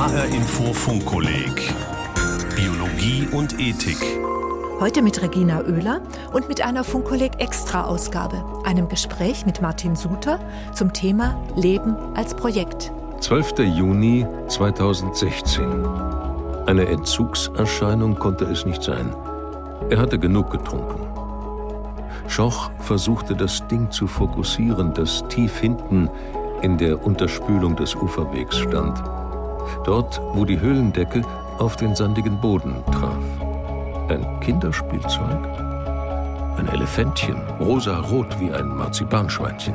HR Info Funkkolleg Biologie und Ethik. Heute mit Regina Oehler und mit einer Funkkolleg Extra-Ausgabe, einem Gespräch mit Martin Suter zum Thema Leben als Projekt. 12. Juni 2016. Eine Entzugserscheinung konnte es nicht sein. Er hatte genug getrunken. Schoch versuchte das Ding zu fokussieren, das tief hinten in der Unterspülung des Uferwegs stand. Dort, wo die Höhlendecke auf den sandigen Boden traf. Ein Kinderspielzeug? Ein Elefantchen, rosa-rot wie ein Marzipanschweinchen,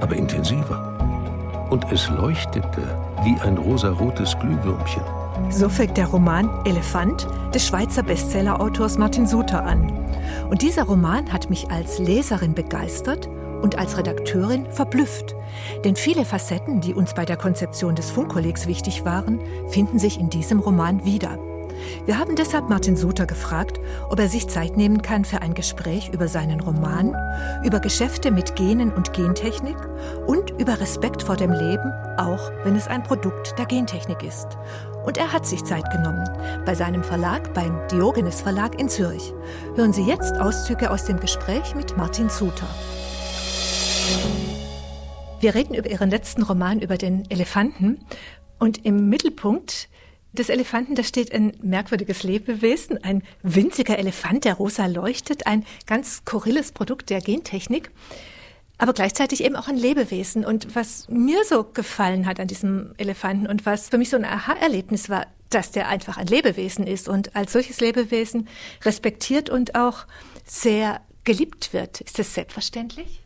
aber intensiver. Und es leuchtete wie ein rosarotes Glühwürmchen. So fängt der Roman Elefant des Schweizer Bestsellerautors Martin Suter an. Und dieser Roman hat mich als Leserin begeistert und als Redakteurin verblüfft. Denn viele Facetten, die uns bei der Konzeption des Funkkollegs wichtig waren, finden sich in diesem Roman wieder. Wir haben deshalb Martin Suter gefragt, ob er sich Zeit nehmen kann für ein Gespräch über seinen Roman, über Geschäfte mit Genen und Gentechnik und über Respekt vor dem Leben, auch wenn es ein Produkt der Gentechnik ist. Und er hat sich Zeit genommen. Bei seinem Verlag, beim Diogenes Verlag in Zürich. Hören Sie jetzt Auszüge aus dem Gespräch mit Martin Suter. Wir reden über Ihren letzten Roman über den Elefanten. Und im Mittelpunkt des Elefanten, da steht ein merkwürdiges Lebewesen, ein winziger Elefant, der rosa leuchtet, ein ganz skurriles Produkt der Gentechnik, aber gleichzeitig eben auch ein Lebewesen. Und was mir so gefallen hat an diesem Elefanten und was für mich so ein Aha-Erlebnis war, dass der einfach ein Lebewesen ist und als solches Lebewesen respektiert und auch sehr geliebt wird. Ist das selbstverständlich?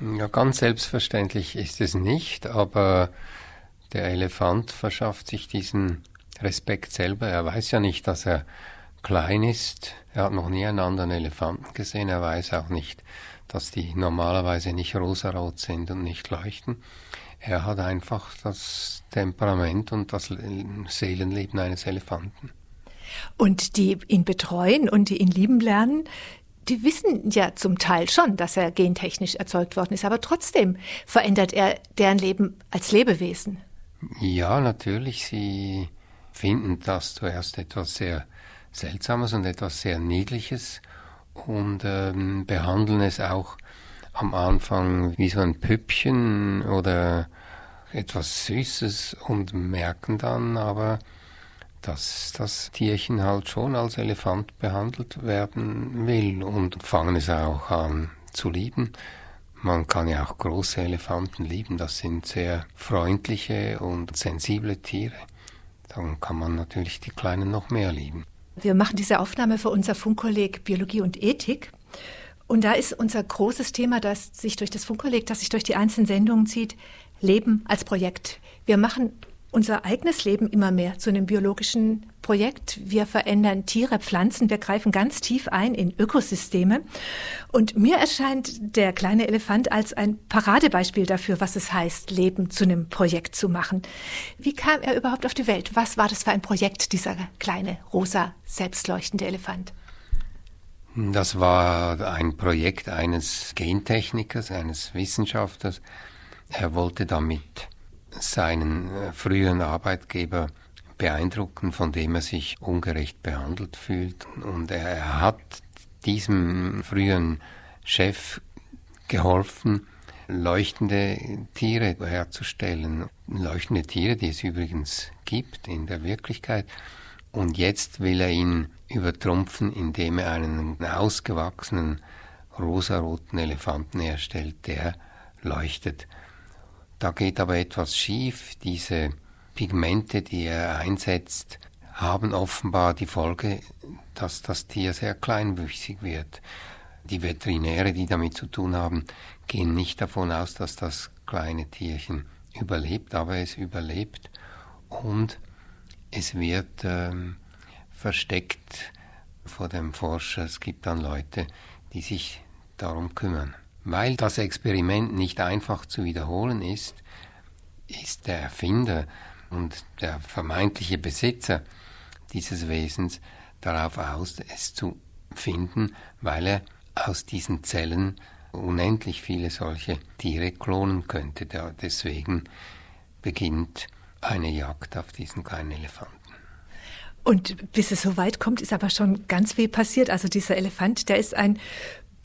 Ja, ganz selbstverständlich ist es nicht, aber der Elefant verschafft sich diesen Respekt selber. Er weiß ja nicht, dass er klein ist. Er hat noch nie einen anderen Elefanten gesehen. Er weiß auch nicht, dass die normalerweise nicht rosarot sind und nicht leuchten. Er hat einfach das Temperament und das Seelenleben eines Elefanten. Und die ihn betreuen und die ihn lieben lernen, die wissen ja zum Teil schon, dass er gentechnisch erzeugt worden ist, aber trotzdem verändert er deren Leben als Lebewesen. Ja, natürlich. Sie finden das zuerst etwas sehr Seltsames und etwas sehr Niedliches und ähm, behandeln es auch am Anfang wie so ein Püppchen oder etwas Süßes und merken dann aber, dass das Tierchen halt schon als Elefant behandelt werden will und fangen es auch an zu lieben. Man kann ja auch große Elefanten lieben, das sind sehr freundliche und sensible Tiere. Dann kann man natürlich die Kleinen noch mehr lieben. Wir machen diese Aufnahme für unser Funkkolleg Biologie und Ethik. Und da ist unser großes Thema, das sich durch das Funkkolleg, das sich durch die einzelnen Sendungen zieht, Leben als Projekt. Wir machen unser eigenes Leben immer mehr zu einem biologischen Projekt. Wir verändern Tiere, Pflanzen, wir greifen ganz tief ein in Ökosysteme. Und mir erscheint der kleine Elefant als ein Paradebeispiel dafür, was es heißt, Leben zu einem Projekt zu machen. Wie kam er überhaupt auf die Welt? Was war das für ein Projekt, dieser kleine, rosa, selbstleuchtende Elefant? Das war ein Projekt eines Gentechnikers, eines Wissenschaftlers. Er wollte damit seinen äh, früheren Arbeitgeber beeindrucken, von dem er sich ungerecht behandelt fühlt. Und er hat diesem früheren Chef geholfen, leuchtende Tiere herzustellen. Leuchtende Tiere, die es übrigens gibt in der Wirklichkeit. Und jetzt will er ihn übertrumpfen, indem er einen ausgewachsenen rosaroten Elefanten herstellt, der leuchtet. Da geht aber etwas schief. Diese Pigmente, die er einsetzt, haben offenbar die Folge, dass das Tier sehr kleinwüchsig wird. Die Veterinäre, die damit zu tun haben, gehen nicht davon aus, dass das kleine Tierchen überlebt, aber es überlebt und es wird ähm, versteckt vor dem Forscher. Es gibt dann Leute, die sich darum kümmern. Weil das Experiment nicht einfach zu wiederholen ist, ist der Erfinder und der vermeintliche Besitzer dieses Wesens darauf aus, es zu finden, weil er aus diesen Zellen unendlich viele solche Tiere klonen könnte. Deswegen beginnt eine Jagd auf diesen kleinen Elefanten. Und bis es so weit kommt, ist aber schon ganz viel passiert. Also dieser Elefant, der ist ein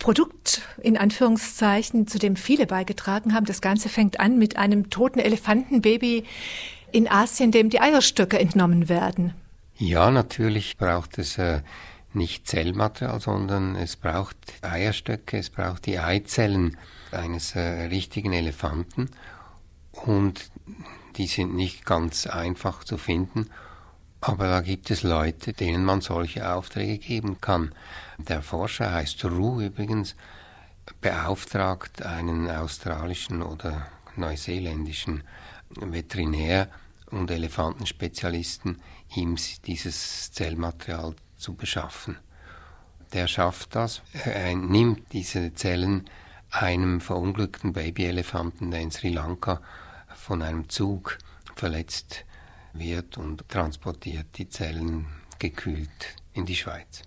Produkt in Anführungszeichen, zu dem viele beigetragen haben. Das Ganze fängt an mit einem toten Elefantenbaby in Asien, dem die Eierstöcke entnommen werden. Ja, natürlich braucht es äh, nicht Zellmaterial, sondern es braucht Eierstöcke, es braucht die Eizellen eines äh, richtigen Elefanten und die sind nicht ganz einfach zu finden, aber da gibt es Leute, denen man solche Aufträge geben kann. Der Forscher heißt Ru übrigens, beauftragt einen australischen oder neuseeländischen Veterinär und Elefantenspezialisten, ihm dieses Zellmaterial zu beschaffen. Der schafft das. Er nimmt diese Zellen einem verunglückten Babyelefanten, der in Sri Lanka von einem Zug verletzt wird und transportiert die Zellen gekühlt in die Schweiz.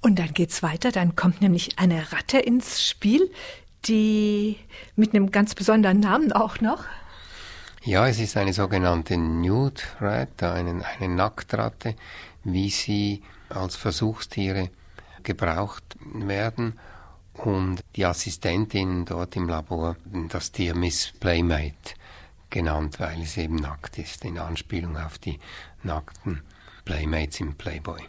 Und dann geht's weiter, dann kommt nämlich eine Ratte ins Spiel, die mit einem ganz besonderen Namen auch noch. Ja, es ist eine sogenannte Nude Rat, eine, eine Nacktratte, wie sie als Versuchstiere gebraucht werden und die Assistentinnen dort im Labor das Tier Miss Playmate genannt, weil es eben nackt ist, in Anspielung auf die nackten Playmates im Playboy.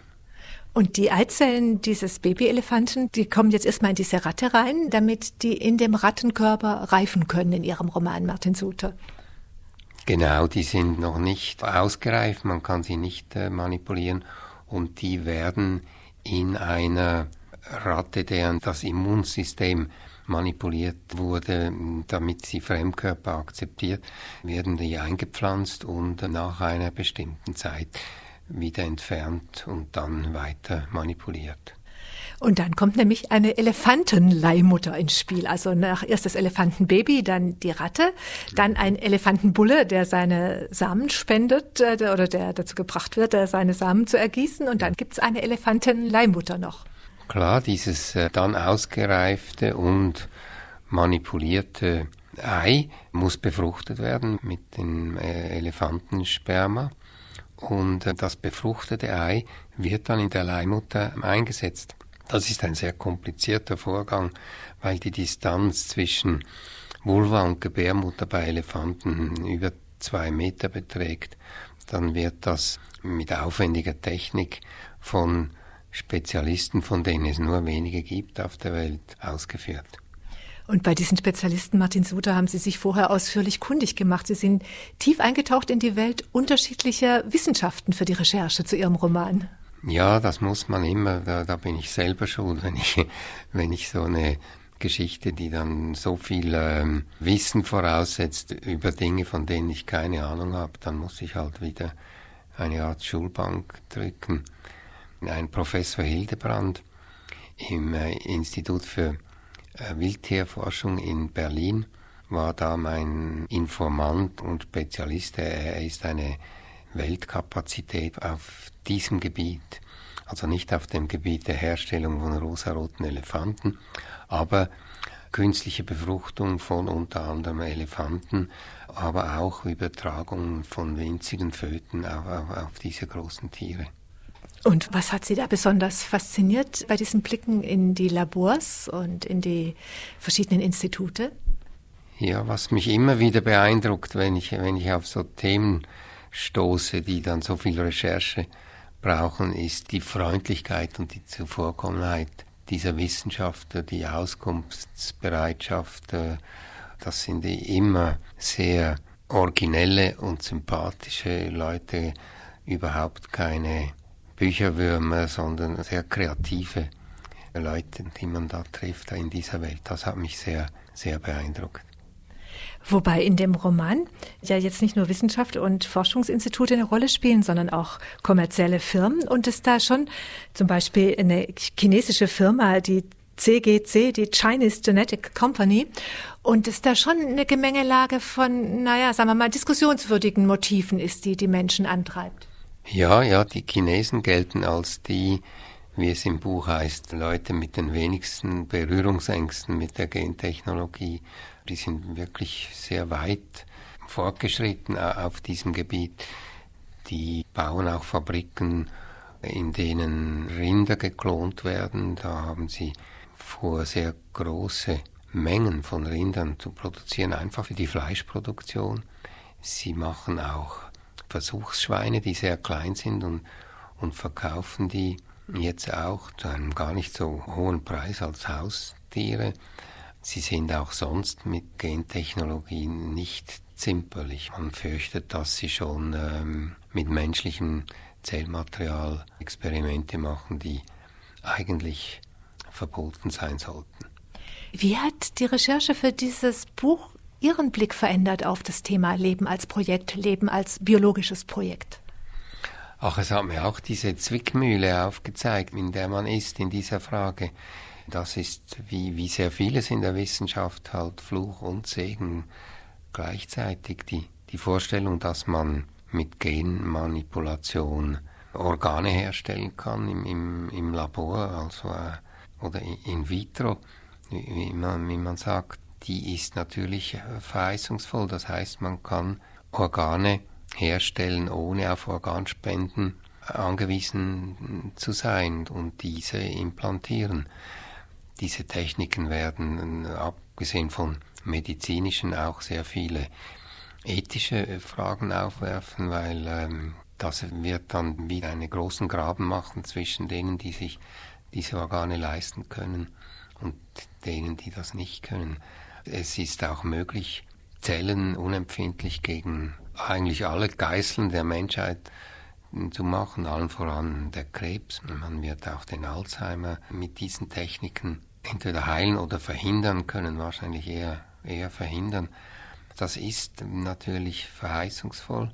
Und die Eizellen dieses Babyelefanten, die kommen jetzt erstmal in diese Ratte rein, damit die in dem Rattenkörper reifen können in ihrem Roman Martin Suter. Genau, die sind noch nicht ausgereift, man kann sie nicht äh, manipulieren und die werden in einer Ratte, deren das Immunsystem manipuliert wurde, damit sie Fremdkörper akzeptiert, werden die eingepflanzt und nach einer bestimmten Zeit wieder entfernt und dann weiter manipuliert. Und dann kommt nämlich eine Elefantenleihmutter ins Spiel. Also nach erst das Elefantenbaby, dann die Ratte, dann ein Elefantenbulle, der seine Samen spendet äh, oder der dazu gebracht wird, äh, seine Samen zu ergießen. Und dann gibt's eine Elefantenleihmutter noch. Klar, dieses äh, dann ausgereifte und manipulierte Ei muss befruchtet werden mit dem Elefantensperma. Und das befruchtete Ei wird dann in der Leihmutter eingesetzt. Das ist ein sehr komplizierter Vorgang, weil die Distanz zwischen Vulva und Gebärmutter bei Elefanten über zwei Meter beträgt. Dann wird das mit aufwendiger Technik von Spezialisten, von denen es nur wenige gibt auf der Welt, ausgeführt. Und bei diesen Spezialisten, Martin Suter, haben Sie sich vorher ausführlich kundig gemacht. Sie sind tief eingetaucht in die Welt unterschiedlicher Wissenschaften für die Recherche zu Ihrem Roman. Ja, das muss man immer, da, da bin ich selber schuld, wenn ich, wenn ich so eine Geschichte, die dann so viel ähm, Wissen voraussetzt über Dinge, von denen ich keine Ahnung habe, dann muss ich halt wieder eine Art Schulbank drücken. Ein Professor Hildebrand im äh, Institut für äh, Wildtierforschung in Berlin war da mein Informant und Spezialist. Er ist eine Weltkapazität auf diesem Gebiet, also nicht auf dem Gebiet der Herstellung von rosaroten Elefanten, aber künstliche Befruchtung von unter anderem Elefanten, aber auch Übertragung von winzigen Föten auf, auf, auf diese großen Tiere. Und was hat Sie da besonders fasziniert bei diesen Blicken in die Labors und in die verschiedenen Institute? Ja, was mich immer wieder beeindruckt, wenn ich, wenn ich auf so Themen stoße, die dann so viel Recherche brauchen, ist die Freundlichkeit und die Zuvorkommenheit dieser Wissenschaftler, die Auskunftsbereitschaft. Äh, das sind immer sehr originelle und sympathische Leute, überhaupt keine Bücherwürmer, sondern sehr kreative Leute, die man da trifft in dieser Welt. Das hat mich sehr, sehr beeindruckt. Wobei in dem Roman ja jetzt nicht nur Wissenschaft und Forschungsinstitute eine Rolle spielen, sondern auch kommerzielle Firmen und es da schon zum Beispiel eine chinesische Firma, die CGC, die Chinese Genetic Company, und es da schon eine Gemengelage von, naja, sagen wir mal, diskussionswürdigen Motiven ist, die die Menschen antreibt. Ja, ja, die Chinesen gelten als die, wie es im Buch heißt, Leute mit den wenigsten Berührungsängsten mit der Gentechnologie. Die sind wirklich sehr weit fortgeschritten auf diesem Gebiet. Die bauen auch Fabriken, in denen Rinder geklont werden. Da haben sie vor, sehr große Mengen von Rindern zu produzieren, einfach für die Fleischproduktion. Sie machen auch Versuchsschweine, die sehr klein sind und, und verkaufen die jetzt auch zu einem gar nicht so hohen Preis als Haustiere. Sie sind auch sonst mit Gentechnologien nicht zimperlich. Man fürchtet, dass sie schon ähm, mit menschlichem Zellmaterial Experimente machen, die eigentlich verboten sein sollten. Wie hat die Recherche für dieses Buch Ihren Blick verändert auf das Thema Leben als Projekt, Leben als biologisches Projekt? Ach, es hat mir auch diese Zwickmühle aufgezeigt, in der man ist in dieser Frage. Das ist wie, wie sehr vieles in der Wissenschaft halt Fluch und Segen gleichzeitig. Die, die Vorstellung, dass man mit Genmanipulation Organe herstellen kann im, im, im Labor, also äh, oder in vitro, wie man, wie man sagt, die ist natürlich verheißungsvoll. Das heißt, man kann Organe herstellen, ohne auf Organspenden angewiesen zu sein und diese implantieren. Diese Techniken werden, abgesehen von medizinischen, auch sehr viele ethische Fragen aufwerfen, weil ähm, das wird dann wieder einen großen Graben machen zwischen denen, die sich diese Organe leisten können und denen, die das nicht können. Es ist auch möglich, Zellen unempfindlich gegen eigentlich alle Geißeln der Menschheit zu machen, allen voran der Krebs. Man wird auch den Alzheimer mit diesen Techniken entweder heilen oder verhindern können, wahrscheinlich eher, eher verhindern. Das ist natürlich verheißungsvoll,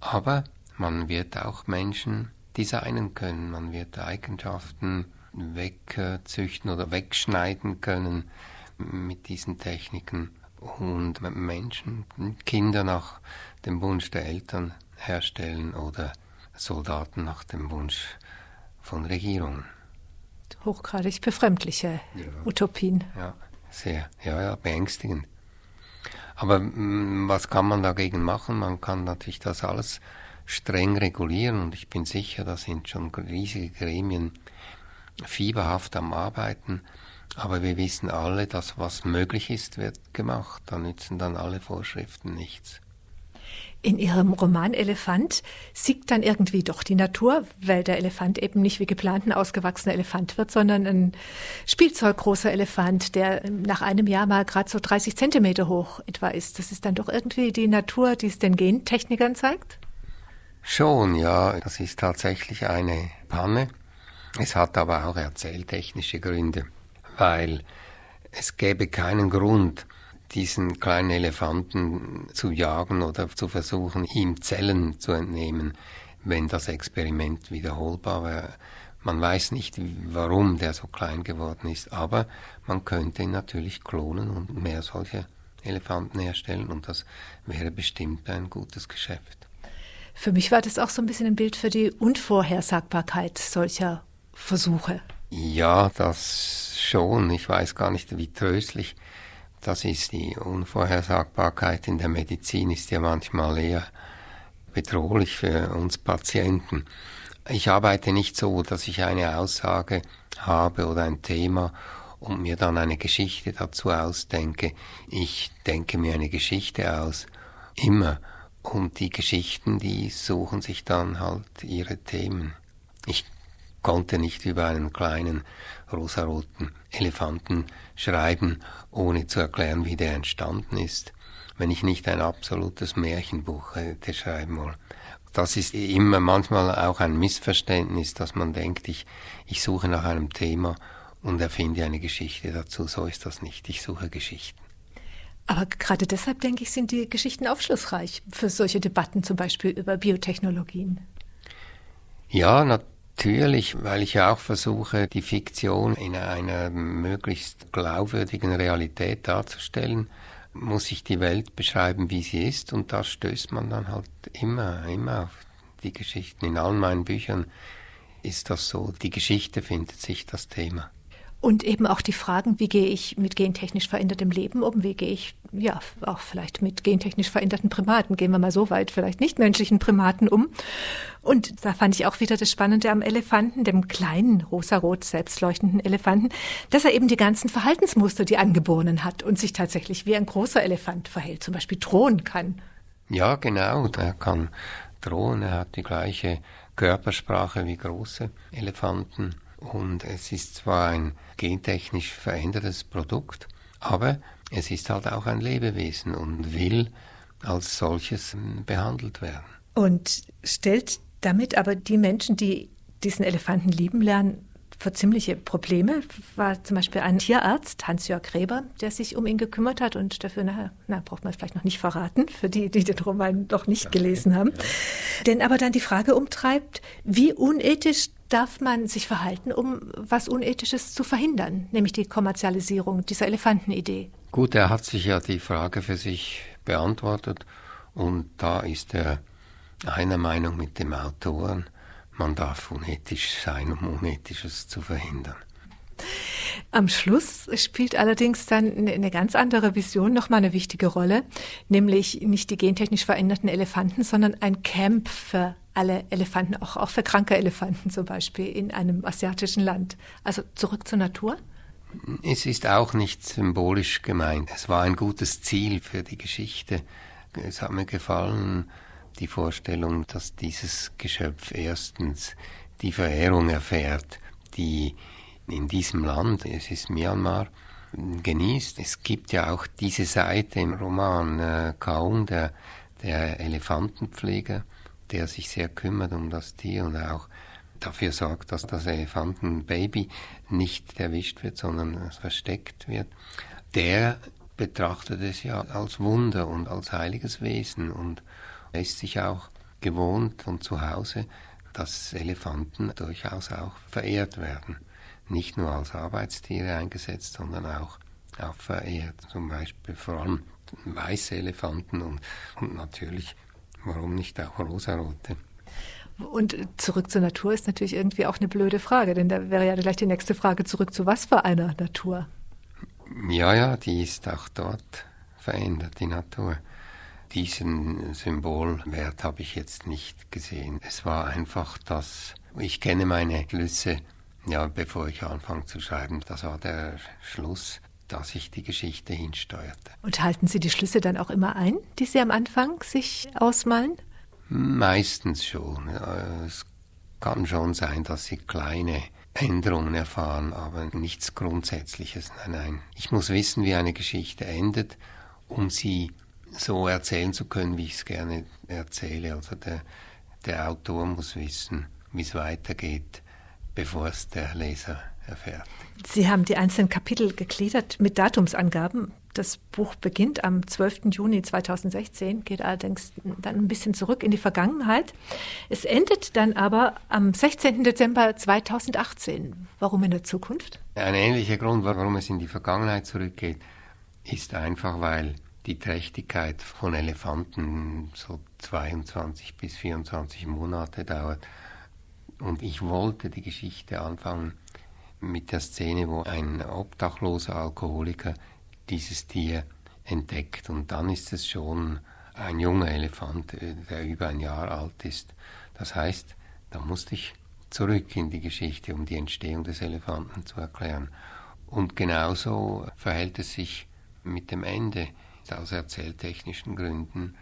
aber man wird auch Menschen designen können, man wird Eigenschaften wegzüchten oder wegschneiden können mit diesen Techniken und Menschen, Kinder nach dem Wunsch der Eltern herstellen oder Soldaten nach dem Wunsch von Regierungen. Hochgradig befremdliche ja. Utopien. Ja, sehr, ja, ja, beängstigend. Aber mm, was kann man dagegen machen? Man kann natürlich das alles streng regulieren und ich bin sicher, da sind schon riesige Gremien fieberhaft am Arbeiten. Aber wir wissen alle, dass was möglich ist, wird gemacht. Da nützen dann alle Vorschriften nichts. In Ihrem Roman Elefant siegt dann irgendwie doch die Natur, weil der Elefant eben nicht wie geplant ein ausgewachsener Elefant wird, sondern ein spielzeuggroßer Elefant, der nach einem Jahr mal gerade so 30 Zentimeter hoch etwa ist. Das ist dann doch irgendwie die Natur, die es den Gentechnikern zeigt? Schon, ja. Das ist tatsächlich eine Panne. Es hat aber auch erzähltechnische Gründe, weil es gäbe keinen Grund, diesen kleinen Elefanten zu jagen oder zu versuchen, ihm Zellen zu entnehmen, wenn das Experiment wiederholbar wäre. Man weiß nicht, warum der so klein geworden ist, aber man könnte ihn natürlich klonen und mehr solche Elefanten herstellen und das wäre bestimmt ein gutes Geschäft. Für mich war das auch so ein bisschen ein Bild für die Unvorhersagbarkeit solcher Versuche. Ja, das schon. Ich weiß gar nicht, wie tröstlich das ist. Die Unvorhersagbarkeit in der Medizin ist ja manchmal eher bedrohlich für uns Patienten. Ich arbeite nicht so, dass ich eine Aussage habe oder ein Thema und mir dann eine Geschichte dazu ausdenke. Ich denke mir eine Geschichte aus. Immer. Und die Geschichten, die suchen sich dann halt ihre Themen. Ich konnte nicht über einen kleinen rosaroten Elefanten schreiben, ohne zu erklären, wie der entstanden ist, wenn ich nicht ein absolutes Märchenbuch hätte schreiben wollen. Das ist immer manchmal auch ein Missverständnis, dass man denkt, ich, ich suche nach einem Thema und erfinde eine Geschichte dazu. So ist das nicht. Ich suche Geschichten. Aber gerade deshalb, denke ich, sind die Geschichten aufschlussreich für solche Debatten, zum Beispiel über Biotechnologien. Ja, natürlich Natürlich, weil ich ja auch versuche, die Fiktion in einer möglichst glaubwürdigen Realität darzustellen, muss ich die Welt beschreiben, wie sie ist, und da stößt man dann halt immer, immer auf die Geschichten. In allen meinen Büchern ist das so, die Geschichte findet sich das Thema. Und eben auch die Fragen, wie gehe ich mit gentechnisch verändertem Leben um, wie gehe ich ja auch vielleicht mit gentechnisch veränderten Primaten, gehen wir mal so weit, vielleicht nicht menschlichen Primaten um. Und da fand ich auch wieder das Spannende am Elefanten, dem kleinen rosarot selbstleuchtenden Elefanten, dass er eben die ganzen Verhaltensmuster, die angeborenen hat und sich tatsächlich wie ein großer Elefant verhält, zum Beispiel drohen kann. Ja, genau, er kann drohen, er hat die gleiche Körpersprache wie große Elefanten und es ist zwar ein gentechnisch verändertes Produkt, aber es ist halt auch ein Lebewesen und will als solches behandelt werden. Und stellt damit aber die Menschen, die diesen Elefanten lieben lernen, vor ziemliche Probleme. War zum Beispiel ein Tierarzt, Hans-Jörg Gräber, der sich um ihn gekümmert hat und dafür, na, na, braucht man vielleicht noch nicht verraten, für die, die den Roman noch nicht gelesen haben. Ja. Denn aber dann die Frage umtreibt, wie unethisch darf man sich verhalten, um was Unethisches zu verhindern, nämlich die Kommerzialisierung dieser Elefantenidee? Gut, er hat sich ja die Frage für sich beantwortet und da ist er einer Meinung mit dem Autoren, man darf unethisch sein, um Unethisches zu verhindern. Am Schluss spielt allerdings dann eine ganz andere Vision nochmal eine wichtige Rolle, nämlich nicht die gentechnisch veränderten Elefanten, sondern ein Camp für alle Elefanten, auch, auch für kranke Elefanten zum Beispiel in einem asiatischen Land. Also zurück zur Natur? Es ist auch nicht symbolisch gemeint. Es war ein gutes Ziel für die Geschichte. Es hat mir gefallen, die Vorstellung, dass dieses Geschöpf erstens die Verehrung erfährt, die in diesem Land, es ist Myanmar, genießt. Es gibt ja auch diese Seite im Roman äh, Kaung, der, der Elefantenpfleger, der sich sehr kümmert um das Tier und auch dafür sorgt, dass das Elefantenbaby nicht erwischt wird, sondern versteckt wird. Der betrachtet es ja als Wunder und als heiliges Wesen und ist sich auch gewohnt und zu Hause, dass Elefanten durchaus auch verehrt werden. Nicht nur als Arbeitstiere eingesetzt, sondern auch, auch verehrt. Zum Beispiel vor allem weiße Elefanten und, und natürlich, warum nicht auch rosarote. Und zurück zur Natur ist natürlich irgendwie auch eine blöde Frage, denn da wäre ja gleich die nächste Frage, zurück zu was für einer Natur? Ja, ja, die ist auch dort verändert, die Natur. Diesen Symbolwert habe ich jetzt nicht gesehen. Es war einfach das, ich kenne meine Schlüsse, ja, bevor ich anfange zu schreiben, das war der Schluss, dass ich die Geschichte hinsteuerte. Und halten Sie die Schlüsse dann auch immer ein, die Sie am Anfang sich ausmalen? Meistens schon. Es kann schon sein, dass Sie kleine Änderungen erfahren, aber nichts Grundsätzliches. Nein, nein. Ich muss wissen, wie eine Geschichte endet, um sie so erzählen zu können, wie ich es gerne erzähle. Also der, der Autor muss wissen, wie es weitergeht, bevor es der Leser erfährt. Sie haben die einzelnen Kapitel gegliedert mit Datumsangaben. Das Buch beginnt am 12. Juni 2016, geht allerdings dann ein bisschen zurück in die Vergangenheit. Es endet dann aber am 16. Dezember 2018. Warum in der Zukunft? Ein ähnlicher Grund, warum es in die Vergangenheit zurückgeht, ist einfach, weil die Trächtigkeit von Elefanten so 22 bis 24 Monate dauert. Und ich wollte die Geschichte anfangen mit der Szene, wo ein obdachloser Alkoholiker dieses Tier entdeckt. Und dann ist es schon ein junger Elefant, äh, der über ein Jahr alt ist. Das heißt, da musste ich zurück in die Geschichte, um die Entstehung des Elefanten zu erklären. Und genauso verhält es sich mit dem Ende. Aus erzähltechnischen Gründen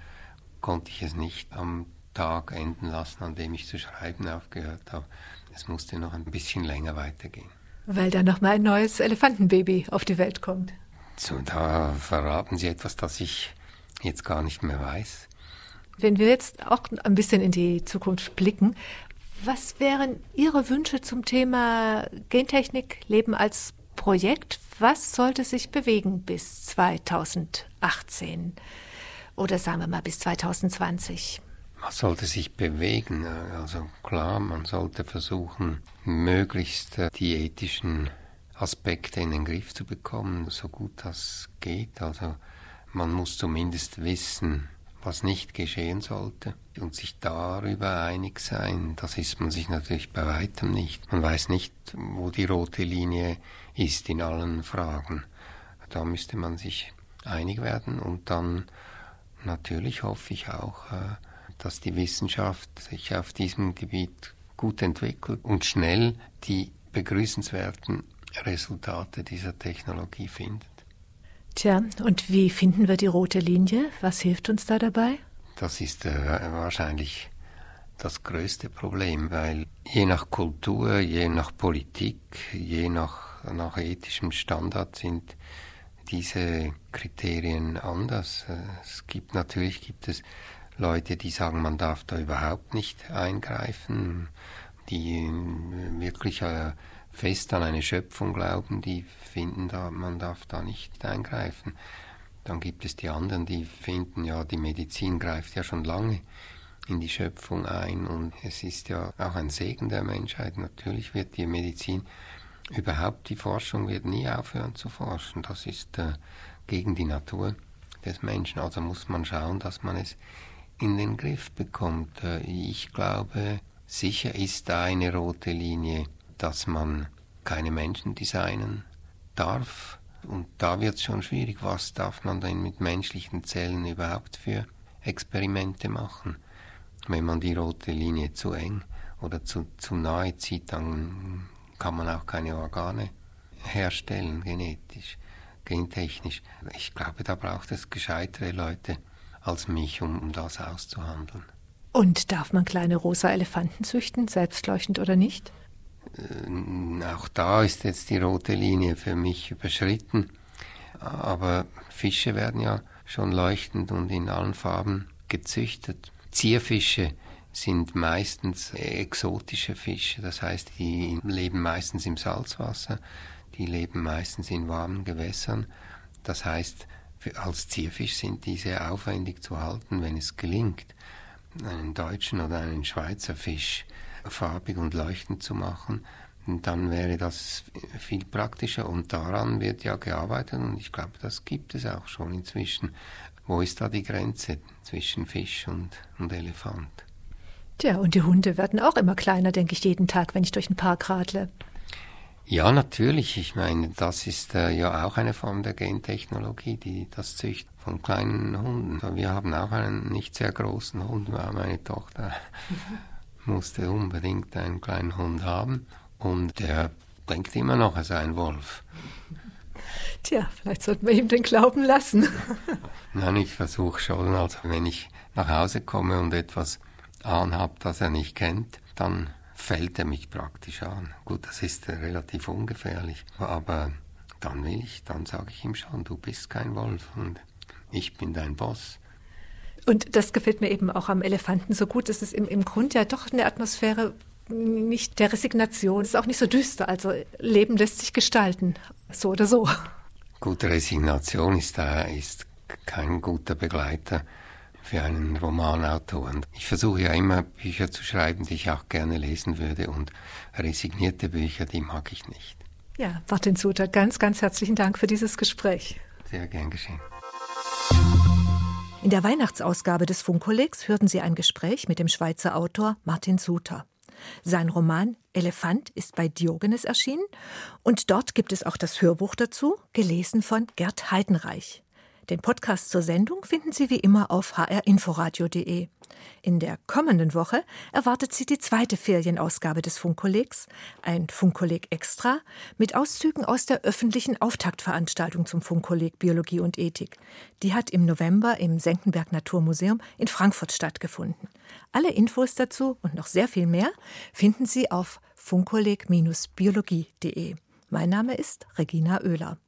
konnte ich es nicht am Tag enden lassen, an dem ich zu schreiben aufgehört habe. Es musste noch ein bisschen länger weitergehen. Weil da noch mal ein neues Elefantenbaby auf die Welt kommt. So, da verraten Sie etwas, das ich jetzt gar nicht mehr weiß. Wenn wir jetzt auch ein bisschen in die Zukunft blicken, was wären Ihre Wünsche zum Thema Gentechnik, Leben als Projekt? Was sollte sich bewegen bis 2018? Oder sagen wir mal bis 2020? Was sollte sich bewegen? Also klar, man sollte versuchen, möglichst die ethischen Aspekte in den Griff zu bekommen, so gut das geht. Also man muss zumindest wissen, was nicht geschehen sollte und sich darüber einig sein, das ist man sich natürlich bei weitem nicht. Man weiß nicht, wo die rote Linie ist in allen Fragen. Da müsste man sich einig werden und dann natürlich hoffe ich auch, äh, dass die Wissenschaft sich auf diesem Gebiet gut entwickelt und schnell die begrüßenswerten Resultate dieser Technologie findet. Tja, und wie finden wir die rote Linie? Was hilft uns da dabei? Das ist äh, wahrscheinlich das größte Problem, weil je nach Kultur, je nach Politik, je nach, nach ethischem Standard sind diese Kriterien anders. Es gibt natürlich gibt es Leute, die sagen, man darf da überhaupt nicht eingreifen, die wirklich äh, fest an eine Schöpfung glauben, die finden, da, man darf da nicht eingreifen. Dann gibt es die anderen, die finden, ja, die Medizin greift ja schon lange in die Schöpfung ein und es ist ja auch ein Segen der Menschheit. Natürlich wird die Medizin überhaupt, die Forschung wird nie aufhören zu forschen. Das ist äh, gegen die Natur des Menschen. Also muss man schauen, dass man es in den Griff bekommt. Äh, ich glaube, sicher ist da eine rote Linie dass man keine Menschen designen darf. Und da wird es schon schwierig. Was darf man denn mit menschlichen Zellen überhaupt für Experimente machen? Wenn man die rote Linie zu eng oder zu, zu nahe zieht, dann kann man auch keine Organe herstellen, genetisch, gentechnisch. Ich glaube, da braucht es gescheitere Leute als mich, um, um das auszuhandeln. Und darf man kleine rosa Elefanten züchten, selbstleuchtend oder nicht? Äh, auch da ist jetzt die rote Linie für mich überschritten. Aber Fische werden ja schon leuchtend und in allen Farben gezüchtet. Zierfische sind meistens exotische Fische, das heißt, die leben meistens im Salzwasser, die leben meistens in warmen Gewässern. Das heißt, als Zierfisch sind diese aufwendig zu halten, wenn es gelingt, einen deutschen oder einen Schweizer Fisch farbig und leuchtend zu machen, dann wäre das viel praktischer und daran wird ja gearbeitet und ich glaube, das gibt es auch schon inzwischen. Wo ist da die Grenze zwischen Fisch und, und Elefant? Tja, und die Hunde werden auch immer kleiner, denke ich, jeden Tag, wenn ich durch den Park radle. Ja, natürlich. Ich meine, das ist äh, ja auch eine Form der Gentechnologie, die das Zücht von kleinen Hunden. Wir haben auch einen nicht sehr großen Hund, meine Tochter musste unbedingt einen kleinen Hund haben und der denkt immer noch, er sei ein Wolf. Tja, vielleicht sollten wir ihm den glauben lassen. Nein, ich versuche schon, also wenn ich nach Hause komme und etwas anhab, das er nicht kennt, dann fällt er mich praktisch an. Gut, das ist relativ ungefährlich, aber dann will ich, dann sage ich ihm schon, du bist kein Wolf und ich bin dein Boss. Und das gefällt mir eben auch am Elefanten so gut. Es ist im, im Grund ja doch eine Atmosphäre nicht der Resignation. Es ist auch nicht so düster. Also Leben lässt sich gestalten, so oder so. Gute Resignation ist da, ist kein guter Begleiter für einen Romanautor. Ich versuche ja immer Bücher zu schreiben, die ich auch gerne lesen würde und resignierte Bücher, die mag ich nicht. Ja, Martin Suter, ganz, ganz herzlichen Dank für dieses Gespräch. Sehr gern geschehen. In der Weihnachtsausgabe des Funkkollegs hörten Sie ein Gespräch mit dem Schweizer Autor Martin Suter. Sein Roman Elefant ist bei Diogenes erschienen und dort gibt es auch das Hörbuch dazu, gelesen von Gerd Heidenreich. Den Podcast zur Sendung finden Sie wie immer auf hrinforadio.de. In der kommenden Woche erwartet Sie die zweite Ferienausgabe des Funkkollegs, ein Funkkolleg Extra, mit Auszügen aus der öffentlichen Auftaktveranstaltung zum Funkkolleg Biologie und Ethik. Die hat im November im Senckenberg Naturmuseum in Frankfurt stattgefunden. Alle Infos dazu und noch sehr viel mehr finden Sie auf funkkolleg-biologie.de. Mein Name ist Regina Oehler.